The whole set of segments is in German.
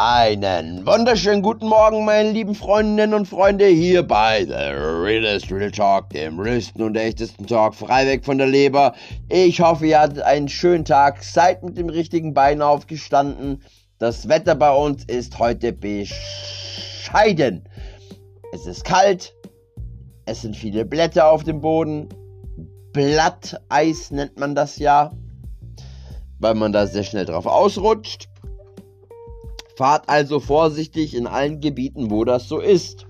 Einen wunderschönen guten Morgen, meine lieben Freundinnen und Freunde, hier bei The Realest Real Talk, dem realsten und echtesten Talk, frei weg von der Leber. Ich hoffe, ihr hattet einen schönen Tag, seid mit dem richtigen Bein aufgestanden. Das Wetter bei uns ist heute bescheiden. Es ist kalt, es sind viele Blätter auf dem Boden. Blatteis nennt man das ja, weil man da sehr schnell drauf ausrutscht. Fahrt also vorsichtig in allen Gebieten, wo das so ist.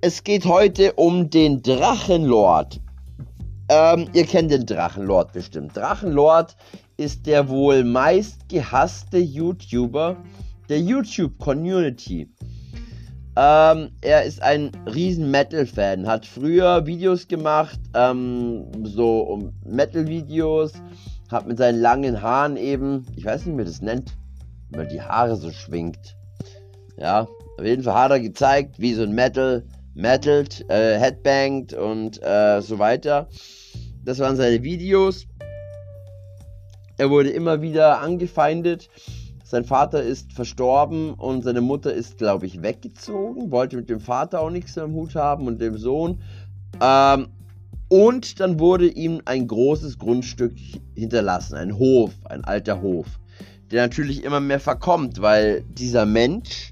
Es geht heute um den Drachenlord. Ähm, ihr kennt den Drachenlord bestimmt. Drachenlord ist der wohl meist gehasste YouTuber der YouTube-Community. Ähm, er ist ein riesen Metal-Fan, hat früher Videos gemacht, ähm, so Metal-Videos, hat mit seinen langen Haaren eben, ich weiß nicht, wie man das nennt, weil die Haare so schwingt. Ja, auf jeden Fall hat er gezeigt, wie so ein Metal, metalt, äh, headbangt und äh, so weiter. Das waren seine Videos. Er wurde immer wieder angefeindet. Sein Vater ist verstorben und seine Mutter ist, glaube ich, weggezogen. Wollte mit dem Vater auch nichts am Hut haben und dem Sohn. Ähm, und dann wurde ihm ein großes Grundstück hinterlassen, ein Hof, ein alter Hof der natürlich immer mehr verkommt, weil dieser Mensch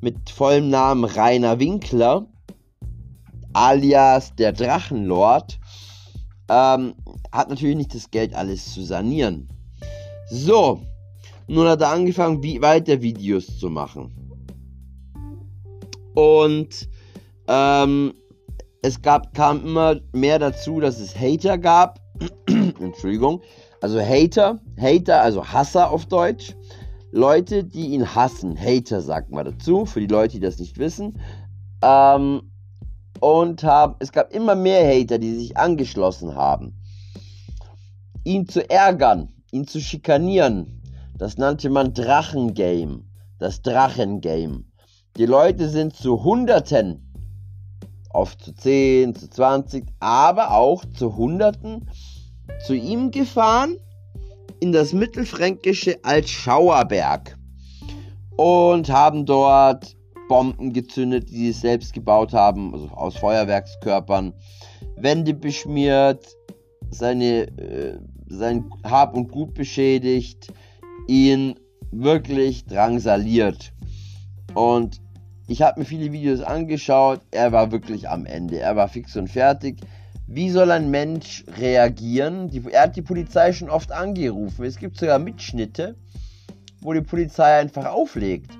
mit vollem Namen Rainer Winkler, alias der Drachenlord, ähm, hat natürlich nicht das Geld, alles zu sanieren. So, nun hat er angefangen, wie weiter Videos zu machen. Und ähm, es gab, kam immer mehr dazu, dass es Hater gab. Entschuldigung. Also Hater, Hater, also Hasser auf Deutsch. Leute, die ihn hassen. Hater sagt man dazu, für die Leute, die das nicht wissen. Ähm, und haben, es gab immer mehr Hater, die sich angeschlossen haben. Ihn zu ärgern, ihn zu schikanieren. Das nannte man Drachengame. Das Drachengame. Die Leute sind zu Hunderten, oft zu 10, zu 20, aber auch zu Hunderten zu ihm gefahren in das mittelfränkische Altschauerberg und haben dort Bomben gezündet, die sie selbst gebaut haben, also aus Feuerwerkskörpern, Wände beschmiert, seine, äh, sein Hab und Gut beschädigt, ihn wirklich drangsaliert. Und ich habe mir viele Videos angeschaut, er war wirklich am Ende, er war fix und fertig. Wie soll ein Mensch reagieren? Die, er hat die Polizei schon oft angerufen. Es gibt sogar Mitschnitte, wo die Polizei einfach auflegt.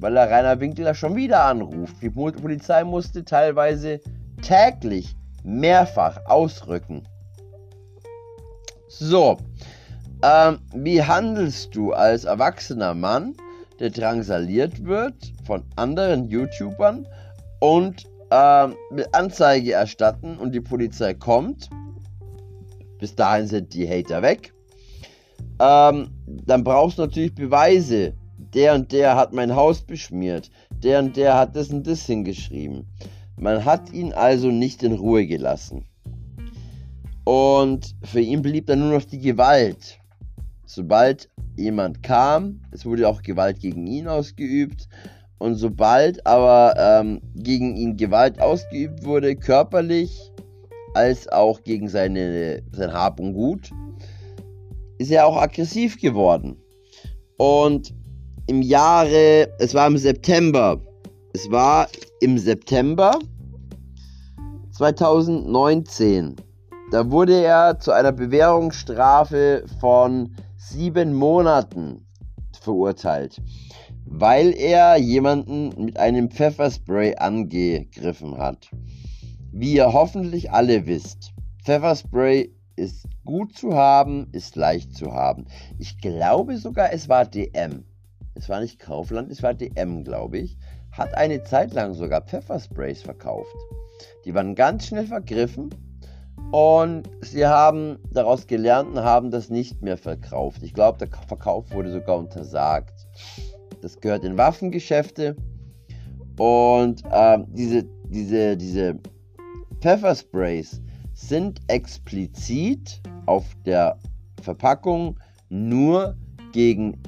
Weil der Rainer Winkler schon wieder anruft. Die Polizei musste teilweise täglich mehrfach ausrücken. So, ähm, wie handelst du als erwachsener Mann, der drangsaliert wird von anderen YouTubern und ähm, Anzeige erstatten und die Polizei kommt. Bis dahin sind die Hater weg. Ähm, dann brauchst du natürlich Beweise. Der und der hat mein Haus beschmiert. Der und der hat das und das hingeschrieben. Man hat ihn also nicht in Ruhe gelassen. Und für ihn blieb dann nur noch die Gewalt. Sobald jemand kam, es wurde auch Gewalt gegen ihn ausgeübt, und sobald aber ähm, gegen ihn Gewalt ausgeübt wurde, körperlich als auch gegen seine, sein Hab und Gut, ist er auch aggressiv geworden. Und im Jahre, es war im September, es war im September 2019, da wurde er zu einer Bewährungsstrafe von sieben Monaten verurteilt weil er jemanden mit einem Pfefferspray angegriffen hat. Wie ihr hoffentlich alle wisst, Pfefferspray ist gut zu haben, ist leicht zu haben. Ich glaube sogar, es war DM. Es war nicht Kaufland, es war DM, glaube ich. Hat eine Zeit lang sogar Pfeffersprays verkauft. Die waren ganz schnell vergriffen und sie haben daraus gelernt und haben das nicht mehr verkauft. Ich glaube, der Verkauf wurde sogar untersagt. Das gehört in Waffengeschäfte. Und ähm, diese, diese, diese Pfeffersprays sind explizit auf der Verpackung nur gegen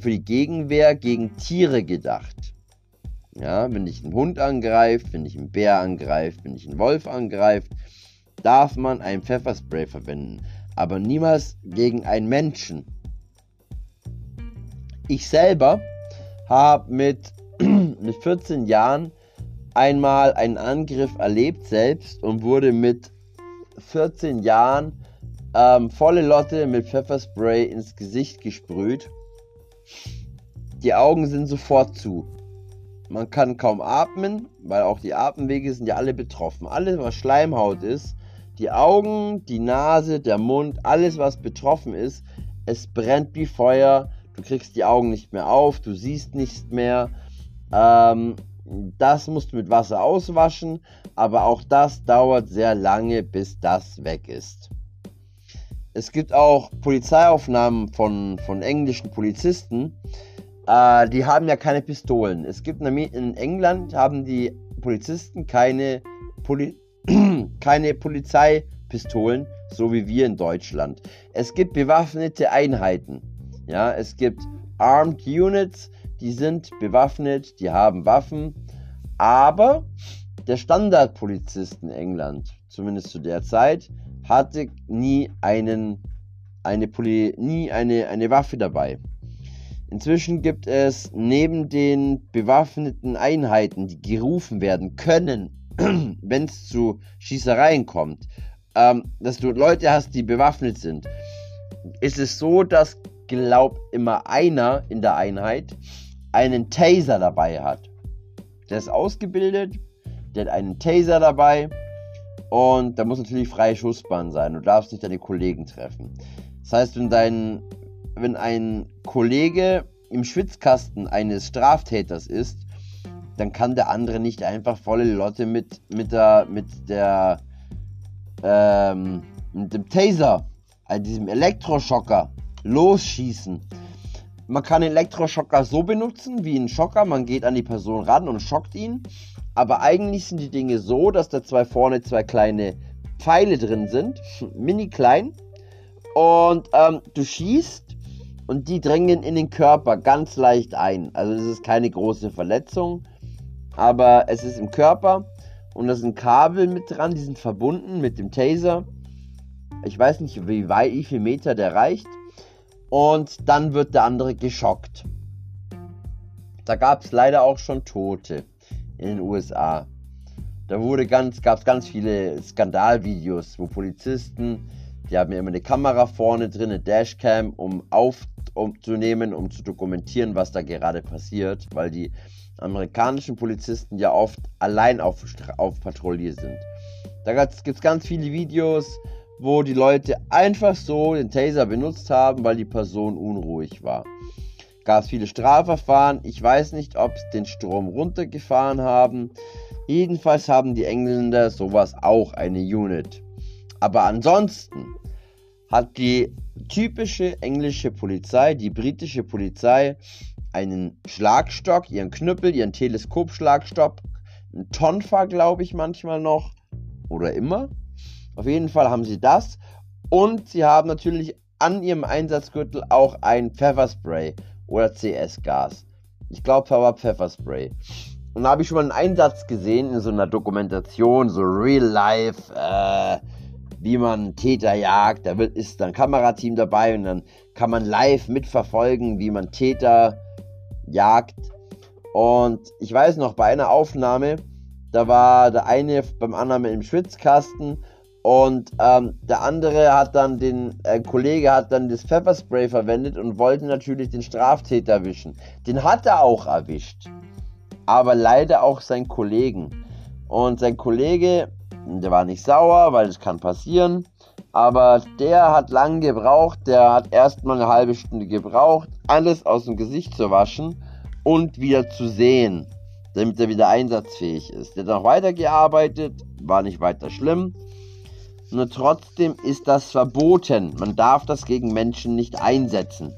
für die Gegenwehr gegen Tiere gedacht. Ja, wenn dich ein Hund angreift, wenn dich ein Bär angreift, wenn dich ein Wolf angreift, darf man ein Pfefferspray verwenden, aber niemals gegen einen Menschen. Ich selber habe mit, mit 14 Jahren einmal einen Angriff erlebt selbst und wurde mit 14 Jahren ähm, volle Lotte mit Pfefferspray ins Gesicht gesprüht. Die Augen sind sofort zu. Man kann kaum atmen, weil auch die Atemwege sind ja alle betroffen. Alles, was Schleimhaut ist, die Augen, die Nase, der Mund, alles, was betroffen ist, es brennt wie Feuer. Du kriegst die Augen nicht mehr auf, du siehst nichts mehr. Ähm, das musst du mit Wasser auswaschen, aber auch das dauert sehr lange, bis das weg ist. Es gibt auch Polizeiaufnahmen von, von englischen Polizisten, äh, die haben ja keine Pistolen. Es gibt in England haben die Polizisten keine, Poli keine Polizeipistolen, so wie wir in Deutschland. Es gibt bewaffnete Einheiten. Ja, es gibt Armed Units, die sind bewaffnet, die haben Waffen, aber der Standardpolizist in England, zumindest zu der Zeit, hatte nie einen eine Poli nie eine, eine Waffe dabei. Inzwischen gibt es neben den bewaffneten Einheiten, die gerufen werden können, wenn es zu Schießereien kommt, ähm, dass du Leute hast, die bewaffnet sind, ist es so, dass glaub immer einer in der Einheit einen Taser dabei hat. Der ist ausgebildet, der hat einen Taser dabei und da muss natürlich freie Schussbahn sein. Du darfst nicht deine Kollegen treffen. Das heißt, wenn dein, wenn ein Kollege im Schwitzkasten eines Straftäters ist, dann kann der andere nicht einfach volle Lotte mit, mit der, mit der, ähm, mit dem Taser, also diesem Elektroschocker, losschießen. Man kann Elektroschocker so benutzen wie einen Schocker. Man geht an die Person ran und schockt ihn. Aber eigentlich sind die Dinge so, dass da zwei vorne zwei kleine Pfeile drin sind, mini klein. Und ähm, du schießt und die dringen in den Körper ganz leicht ein. Also es ist keine große Verletzung, aber es ist im Körper und da sind Kabel mit dran, die sind verbunden mit dem Taser. Ich weiß nicht, wie weit, wie viel Meter der reicht und dann wird der andere geschockt. Da gab es leider auch schon Tote in den USA. Da wurde ganz, gab es ganz viele Skandalvideos, wo Polizisten, die haben ja immer eine Kamera vorne drin, eine Dashcam, um aufzunehmen, um zu dokumentieren, was da gerade passiert, weil die amerikanischen Polizisten ja oft allein auf, auf Patrouille sind. Da gibt es ganz viele Videos, wo die Leute einfach so den Taser benutzt haben, weil die Person unruhig war. Gab es viele Strafverfahren. Ich weiß nicht, ob sie den Strom runtergefahren haben. Jedenfalls haben die Engländer sowas auch eine Unit. Aber ansonsten hat die typische englische Polizei, die britische Polizei, einen Schlagstock, ihren Knüppel, ihren Teleskopschlagstock, einen Tonfa, glaube ich, manchmal noch. Oder immer. Auf jeden Fall haben sie das. Und sie haben natürlich an ihrem Einsatzgürtel auch ein Pfefferspray oder CS-Gas. Ich glaube, war Pfefferspray. Und da habe ich schon mal einen Einsatz gesehen in so einer Dokumentation, so Real Life, äh, wie man Täter jagt. Da wird, ist dann ein Kamerateam dabei und dann kann man live mitverfolgen, wie man Täter jagt. Und ich weiß noch, bei einer Aufnahme, da war der eine beim anderen im Schwitzkasten und ähm, der andere hat dann den äh, Kollege hat dann das Pfefferspray verwendet und wollte natürlich den Straftäter erwischen. Den hat er auch erwischt. Aber leider auch seinen Kollegen. Und sein Kollege, der war nicht sauer, weil das kann passieren. Aber der hat lang gebraucht. Der hat erstmal eine halbe Stunde gebraucht, alles aus dem Gesicht zu waschen und wieder zu sehen, damit er wieder einsatzfähig ist. Der hat noch weitergearbeitet, war nicht weiter schlimm. Nur trotzdem ist das verboten. Man darf das gegen Menschen nicht einsetzen.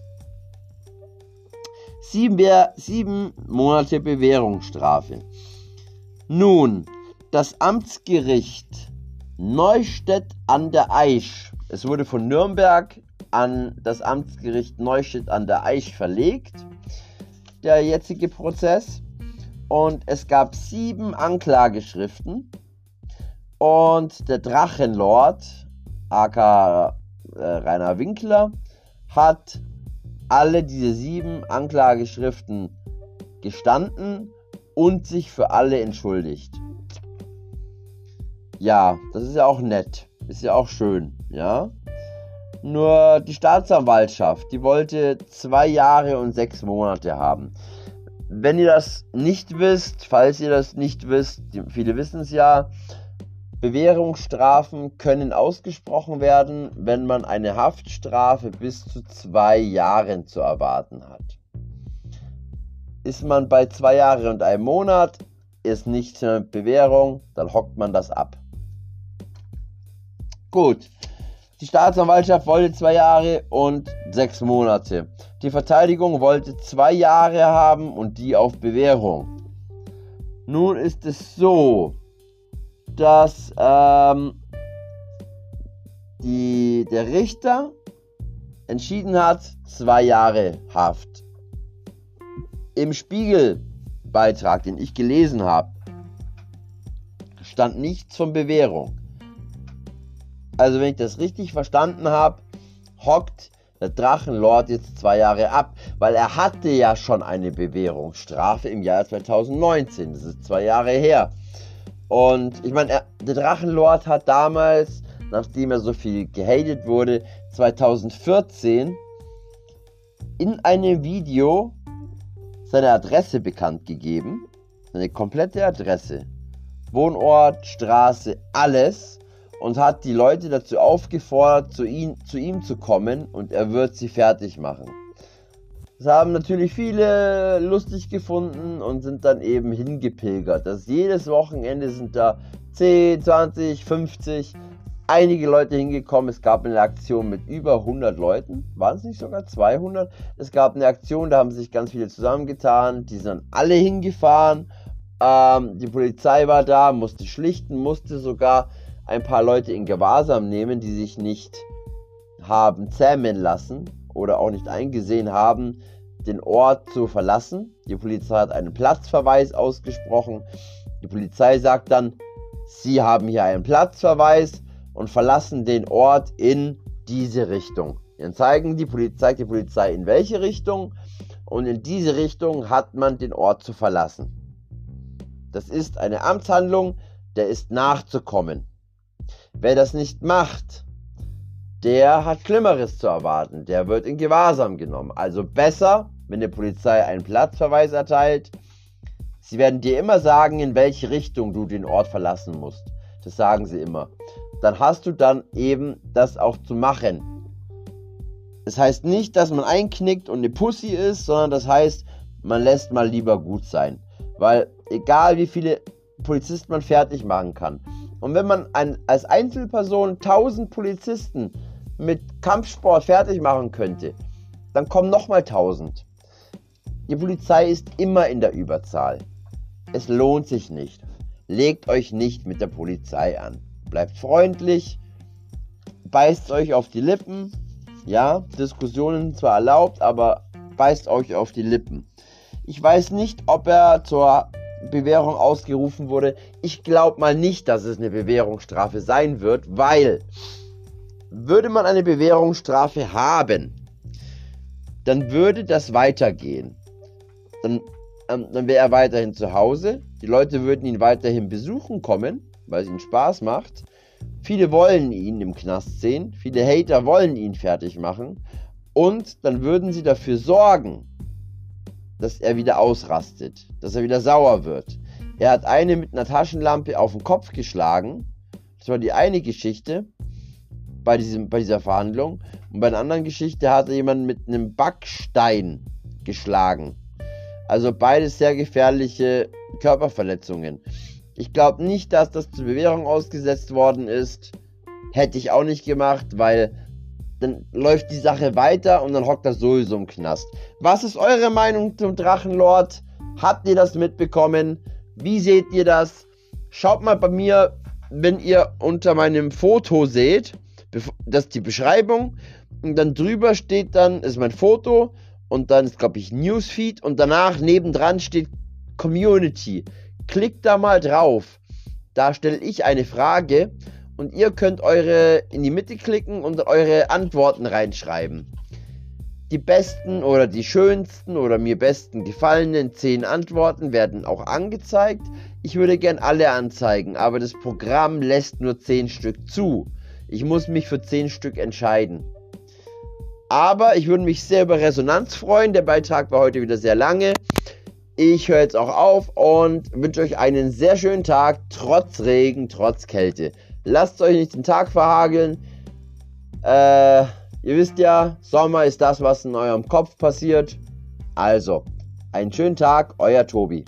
Sieben, sieben Monate Bewährungsstrafe. Nun, das Amtsgericht Neustädt an der Aisch. Es wurde von Nürnberg an das Amtsgericht Neustadt an der Aisch verlegt, der jetzige Prozess. Und es gab sieben Anklageschriften. Und der Drachenlord, aka äh, Rainer Winkler, hat alle diese sieben Anklageschriften gestanden und sich für alle entschuldigt. Ja, das ist ja auch nett. Ist ja auch schön, ja. Nur die Staatsanwaltschaft, die wollte zwei Jahre und sechs Monate haben. Wenn ihr das nicht wisst, falls ihr das nicht wisst, viele wissen es ja, Bewährungsstrafen können ausgesprochen werden, wenn man eine Haftstrafe bis zu zwei Jahren zu erwarten hat. Ist man bei zwei Jahren und einem Monat, ist nichts mit Bewährung, dann hockt man das ab. Gut, die Staatsanwaltschaft wollte zwei Jahre und sechs Monate. Die Verteidigung wollte zwei Jahre haben und die auf Bewährung. Nun ist es so, dass ähm, die, der Richter entschieden hat, zwei Jahre Haft. Im Spiegelbeitrag, den ich gelesen habe, stand nichts von Bewährung. Also wenn ich das richtig verstanden habe, hockt der Drachenlord jetzt zwei Jahre ab, weil er hatte ja schon eine Bewährungsstrafe im Jahr 2019. Das ist zwei Jahre her. Und ich meine, der Drachenlord hat damals, nachdem er so viel gehatet wurde, 2014 in einem Video seine Adresse bekannt gegeben. Seine komplette Adresse. Wohnort, Straße, alles. Und hat die Leute dazu aufgefordert, zu ihm, zu ihm zu kommen und er wird sie fertig machen. Das haben natürlich viele lustig gefunden und sind dann eben hingepilgert. Das jedes Wochenende sind da 10, 20, 50 einige Leute hingekommen. Es gab eine Aktion mit über 100 Leuten. Waren es nicht sogar 200? Es gab eine Aktion, da haben sich ganz viele zusammengetan. Die sind alle hingefahren. Ähm, die Polizei war da, musste schlichten, musste sogar ein paar Leute in Gewahrsam nehmen, die sich nicht haben zähmen lassen oder auch nicht eingesehen haben, den Ort zu verlassen. Die Polizei hat einen Platzverweis ausgesprochen. Die Polizei sagt dann, Sie haben hier einen Platzverweis und verlassen den Ort in diese Richtung. Dann zeigen die Polizei, die Polizei in welche Richtung und in diese Richtung hat man den Ort zu verlassen. Das ist eine Amtshandlung, der ist nachzukommen. Wer das nicht macht, der hat Schlimmeres zu erwarten. Der wird in Gewahrsam genommen. Also besser, wenn die Polizei einen Platzverweis erteilt. Sie werden dir immer sagen, in welche Richtung du den Ort verlassen musst. Das sagen sie immer. Dann hast du dann eben das auch zu machen. Das heißt nicht, dass man einknickt und eine Pussy ist, sondern das heißt, man lässt mal lieber gut sein. Weil egal wie viele Polizisten man fertig machen kann. Und wenn man ein, als Einzelperson 1000 Polizisten mit Kampfsport fertig machen könnte, dann kommen nochmal 1000. Die Polizei ist immer in der Überzahl. Es lohnt sich nicht. Legt euch nicht mit der Polizei an. Bleibt freundlich, beißt euch auf die Lippen. Ja, Diskussionen zwar erlaubt, aber beißt euch auf die Lippen. Ich weiß nicht, ob er zur Bewährung ausgerufen wurde. Ich glaube mal nicht, dass es eine Bewährungsstrafe sein wird, weil würde man eine Bewährungsstrafe haben, dann würde das weitergehen. Dann, ähm, dann wäre er weiterhin zu Hause. Die Leute würden ihn weiterhin besuchen kommen, weil es ihnen Spaß macht. Viele wollen ihn im Knast sehen. Viele Hater wollen ihn fertig machen. Und dann würden sie dafür sorgen, dass er wieder ausrastet, dass er wieder sauer wird. Er hat eine mit einer Taschenlampe auf den Kopf geschlagen. Das war die eine Geschichte bei, diesem, bei dieser Verhandlung. Und bei einer anderen Geschichte hat jemanden mit einem Backstein geschlagen. Also beides sehr gefährliche Körperverletzungen. Ich glaube nicht, dass das zur Bewährung ausgesetzt worden ist. Hätte ich auch nicht gemacht, weil dann läuft die Sache weiter und dann hockt er sowieso im Knast. Was ist eure Meinung zum Drachenlord? Habt ihr das mitbekommen? Wie seht ihr das? Schaut mal bei mir, wenn ihr unter meinem Foto seht, das ist die Beschreibung. Und dann drüber steht dann, ist mein Foto und dann ist, glaube ich, Newsfeed und danach nebendran steht Community. Klickt da mal drauf. Da stelle ich eine Frage und ihr könnt eure in die Mitte klicken und eure Antworten reinschreiben. Die besten oder die schönsten oder mir besten gefallenen 10 Antworten werden auch angezeigt. Ich würde gern alle anzeigen, aber das Programm lässt nur 10 Stück zu. Ich muss mich für 10 Stück entscheiden. Aber ich würde mich sehr über Resonanz freuen. Der Beitrag war heute wieder sehr lange. Ich höre jetzt auch auf und wünsche euch einen sehr schönen Tag, trotz Regen, trotz Kälte. Lasst euch nicht den Tag verhageln. Äh, ihr wisst ja, Sommer ist das, was in eurem Kopf passiert. Also, einen schönen Tag, euer Tobi.